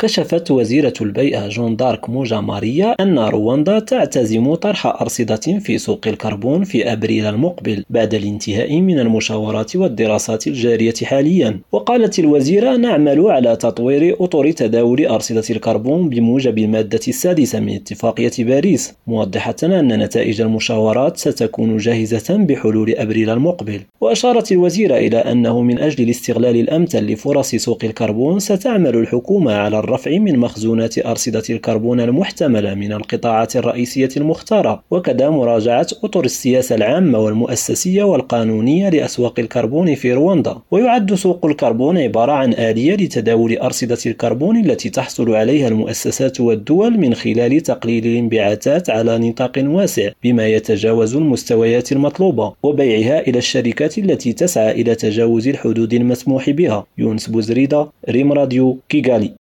كشفت وزيرة البيئة جون دارك موجا ماريا أن رواندا تعتزم طرح أرصدة في سوق الكربون في أبريل المقبل بعد الانتهاء من المشاورات والدراسات الجارية حاليا. وقالت الوزيرة نعمل على تطوير أطر تداول أرصدة الكربون بموجب المادة السادسة من اتفاقية باريس موضحة أن نتائج المشاورات ستكون جاهزة بحلول أبريل المقبل وأشارت الوزيرة إلى أنه من أجل الاستغلال الأمثل لفرص سوق الكربون ستعمل الحكومة على الرفع من مخزونات أرصدة الكربون المحتملة من القطاعات الرئيسية المختارة وكذا مراجعة أطر السياسة العامة والمؤسسية والقانونية لأسواق الكربون في رواندا. ويعد سوق الكربون عبارة عن آلية لتداول أرصدة الكربون التي تحصل عليها المؤسسات والدول من خلال تقليل الانبعاثات على نطاق واسع بما يتجاوز المستويات المطلوبة وبيعها إلى الشركات التي تسعى إلى تجاوز الحدود المسموح بها. يونس بوزريدة ريم راديو كيغالي.